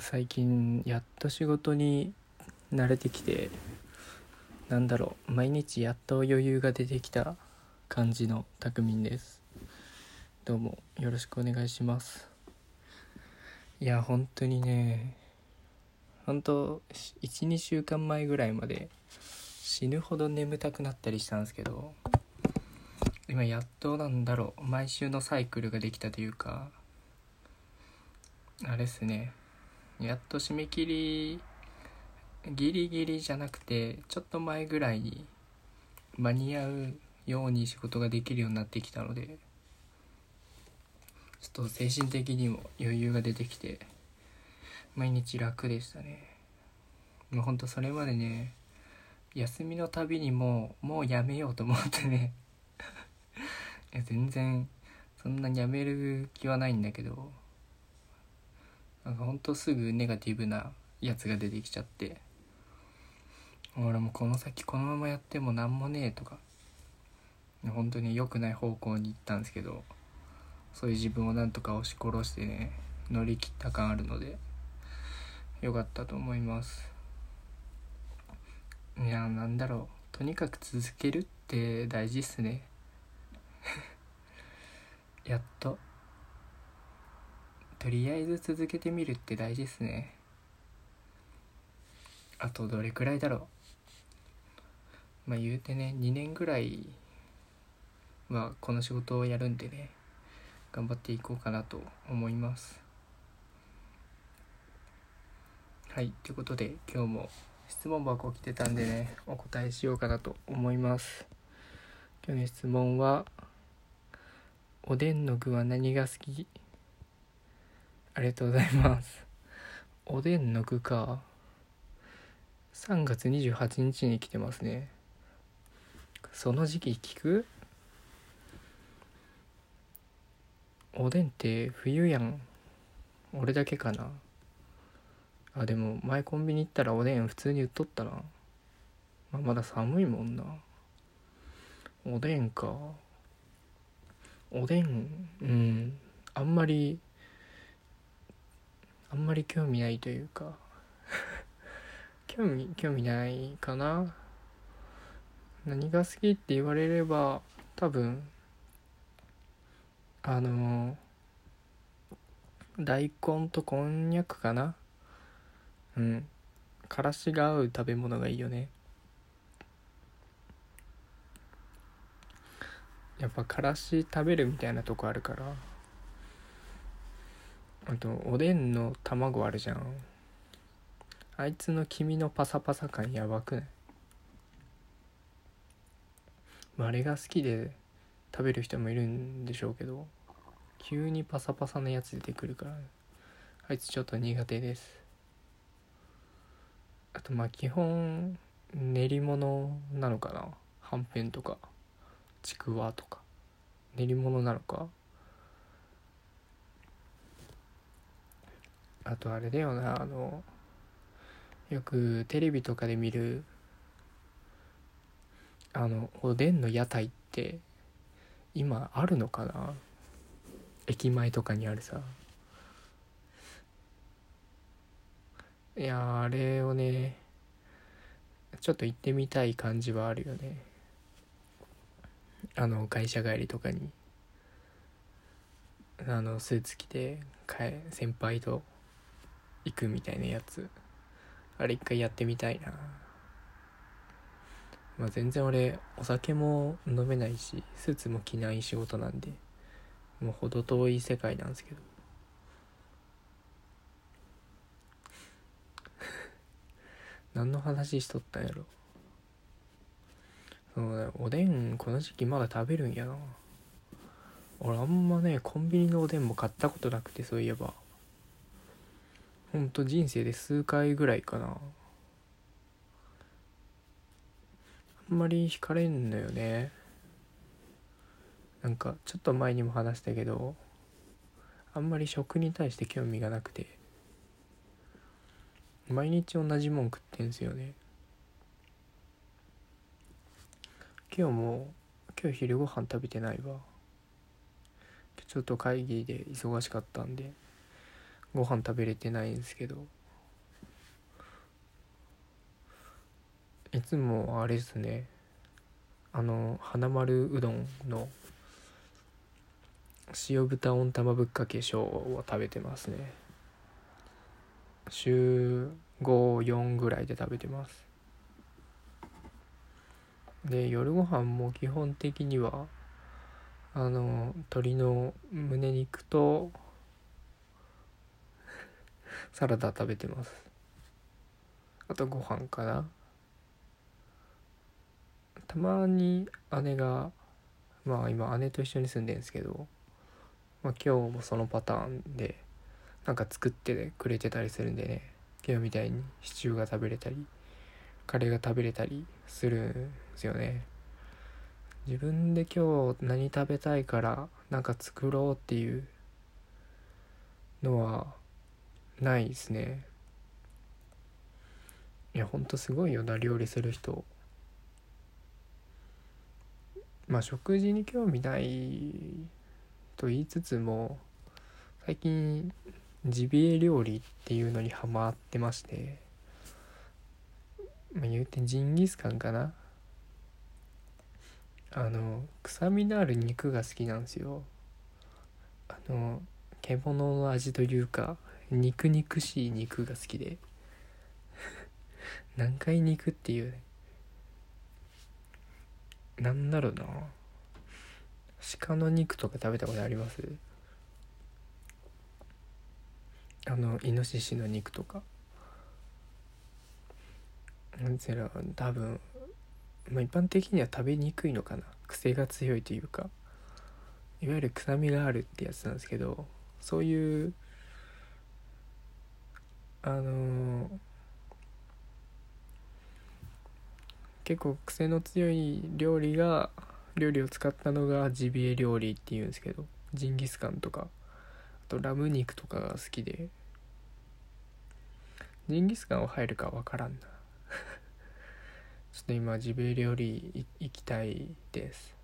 最近やっと仕事に慣れてきてなんだろう毎日やっと余裕が出てきた感じのたくみんです。どうもよろしくお願いします。いや本当にね本当12週間前ぐらいまで死ぬほど眠たくなったりしたんですけど今やっとなんだろう毎週のサイクルができたというかあれっすね。やっと締め切りギリギリじゃなくてちょっと前ぐらいに間に合うように仕事ができるようになってきたのでちょっと精神的にも余裕が出てきて毎日楽でしたね。もうほんとそれまでね休みのたびにもうもうやめようと思ってねいや 全然そんなにやめる気はないんだけどなんかほんとすぐネガティブなやつが出てきちゃって俺もこの先このままやっても何もねえとか本当に良くない方向に行ったんですけどそういう自分をなんとか押し殺してね乗り切った感あるので良かったと思います。いやなんだろう。とにかく続けるって大事っすね。やっと。とりあえず続けてみるって大事っすね。あとどれくらいだろう。まあ言うてね2年ぐらいはこの仕事をやるんでね頑張っていこうかなと思います。はいということで今日も質問箱来てたんでねお答えしようかなと思います。今日の質問はおでんの具は何が好き？ありがとうございます。おでんの具か。3月28日に来てますね。その時期聞く？おでんって冬やん。俺だけかな。あでも前コンビニ行ったらおでん普通に売っとったな、まあ、まだ寒いもんな。おでんか。おでんうん。あんまりあんまり興味ないというか。興味興味ないかな。何が好きって言われれば多分あの大根とこんにゃくかな。うん。からしが合う食べ物がいいよね。やっぱからし食べるみたいなとこあるから。あとおでんの卵あるじゃん。あいつの黄身のパサパサ感やばくない？あれが好きで食べる人もいるんでしょうけど急にパサパサなやつ出てくるからあいつちょっと苦手です。あとまあ基本練り物なのかな？はんぺんとかちくわとか。練り物なのか？あとあれだよなあのよくテレビとかで見るあのおでんの屋台って今あるのかな？駅前とかにあるさ。いやあれをねちょっと行ってみたい感じはあるよね。あの会社帰りとかに。あのスーツ着て先輩と行くみたいなやつ。あれ一回やってみたいな。まあ全然俺お酒も飲めないしスーツも着ない仕事なんでもう程遠い世界なんですけど。何の話しとったんやろ。そうだおでんこの時期まだ食べるんやな。俺あんまねコンビニのおでんも買ったことなくてそういえば。ほんと人生で数回ぐらいかな。あんまり惹かれんのよね。なんかちょっと前にも話したけどあんまり食に対して興味がなくて。毎日同じもん食ってんすよね。今日も今日昼ご飯食べてないわ。ちょっと会議で忙しかったんで。ご飯食べれてないんですけど。いつもあれですね。あの花丸うどんの塩豚温玉ぶっかけ小を食べてますね。週54ぐらいで食べてます。で夜ご飯も基本的にはあの鶏の胸肉とサラダ食べてます。あとご飯かな。たまに姉がまあ今姉と一緒に住んでるんですけど、まあ、今日もそのパターンでなんか作ってくれてたりするんでね今日みたいにシチューが食べれたりカレーが食べれたりするんですよね。自分で今日何食べたいからなんか作ろうっていうのはないですね。いやほんとすごいよな料理する人。まあ食事に興味ないと言いつつも最近ジビエ料理っていうのにハマってまして。まあ言うてジンギスカンかな。あの臭みのある肉が好きなんですよ。あの獣の味というか。肉肉しい肉が好きで。何回肉っていうねなんだろうな。鹿の肉とか食べたことあります？あのイノシシの肉とか。なんつうの多分まあ一般的には食べにくいのかな。癖が強いというか。いわゆる臭みがあるってやつなんですけどそういうあのー、結構癖の強い料理が料理を使ったのがジビエ料理っていうんですけどジンギスカンとか。あとラム肉とかが好きで。ジンギスカンは入るか分からんな。ちょっと今ジビエ料理行きたいです。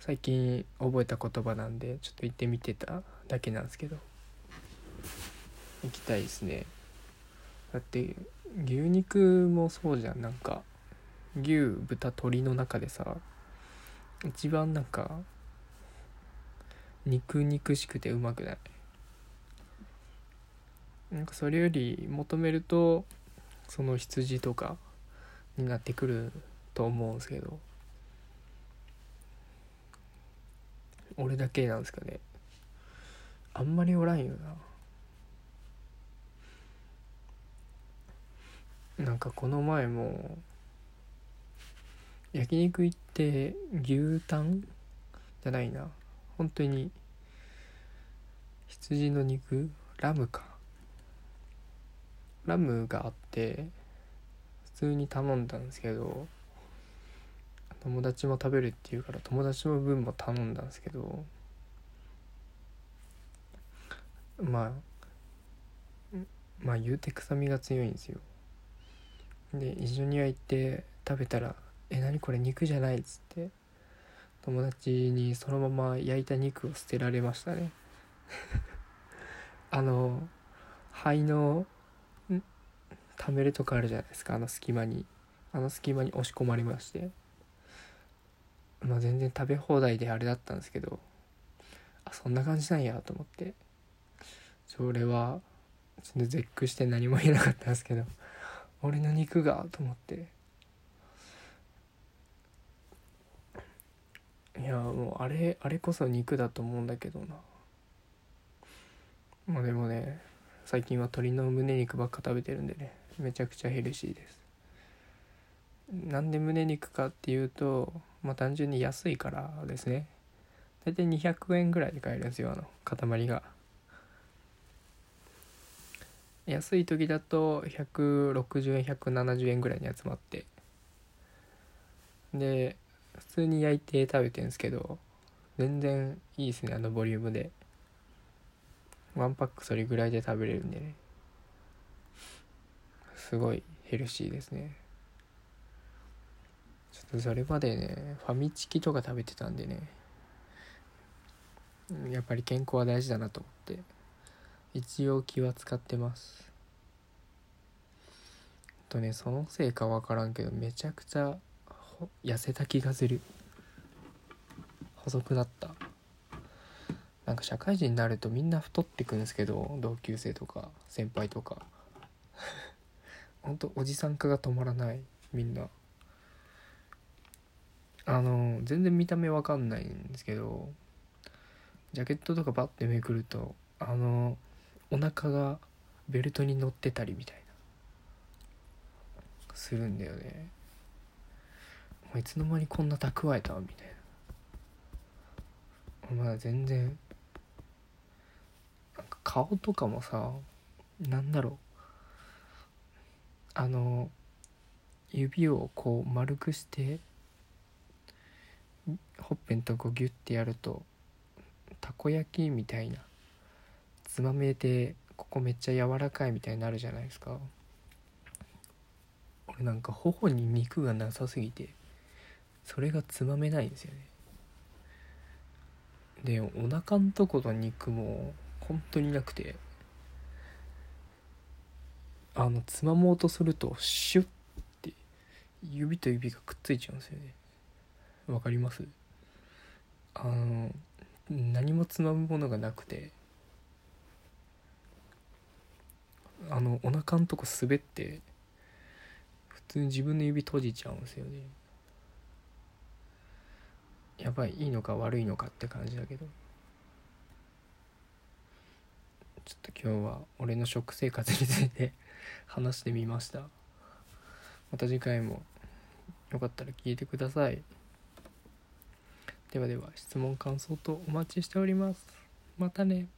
最近覚えた言葉なんでちょっと行ってみてただけなんですけど。行きたいですね。だって牛肉もそうじゃん。なんか牛豚鶏の中でさ一番なんか肉肉しくてうまくない？なんかそれより求めるとその羊とかになってくると思うんですけど俺だけなんですかね。あんまりおらんよな。なんかこの前も焼肉行って牛タン？じゃないな。本当に羊の肉？ラムか。ラムがあって普通に頼んだんですけど友達も食べるっていうから友達の分も頼んだんですけどまあまあ言うて臭みが強いんですよ。で一緒に焼いて食べたら「え何これ肉じゃない」っつって友達にそのまま焼いた肉を捨てられましたね。あの肺の貯めるとこあるじゃないですかあの隙間に。あの隙間に押し込まれまして。まあ全然食べ放題であれだったんですけどあそんな感じなんやと思って。それはちょっと絶句して何も言えなかったんですけど。俺の肉がと思って。いやもうあれあれこそ肉だと思うんだけどな。まあでもね最近は鶏の胸肉ばっか食べてるんでねめちゃくちゃヘルシーです。なんで胸肉かっていうとまあ単純に安いからですね。大体200円ぐらいで買えるんですよあの塊が。安い時だと160円170円ぐらいに集まって。で普通に焼いて食べてるんですけど全然いいですねあのボリュームで。ワンパックそれぐらいで食べれるんでね。すごいヘルシーですね。ちょっとそれまでねファミチキとか食べてたんでね。やっぱり健康は大事だなと思って。一応気は使ってます。とねそのせいか分からんけどめちゃくちゃ痩せた気がする。細くなった。なんか社会人になるとみんな太ってくんですけど同級生とか先輩とか。ほんとおじさん化が止まらない。みんな。あの全然見た目わかんないんですけどジャケットとかバッてめくるとあのお腹がベルトに乗ってたりみたいな。するんだよね。いつの間にこんな蓄えたみたいな。まだ全然なんか顔とかもさなんだろう。あの指をこう丸くしてほっぺんとこギュッてやるとたこ焼きみたいなつまめてここめっちゃ柔らかいみたいになるじゃないですか。俺なんか頬に肉がなさすぎてそれがつまめないんですよね。でお腹んとこの肉も本当になくてあのつまもうとするとシュッて指と指がくっついちゃうんですよね。わかります？あの何もつまむものがなくてあのお腹んとこ滑って普通に自分の指閉じちゃうんですよね。やばいいいのか悪いのかって感じだけど。ちょっと今日は俺の食生活について 話してみました。また次回もよかったら聞いてください。ではでは質問感想とお待ちしております。またね。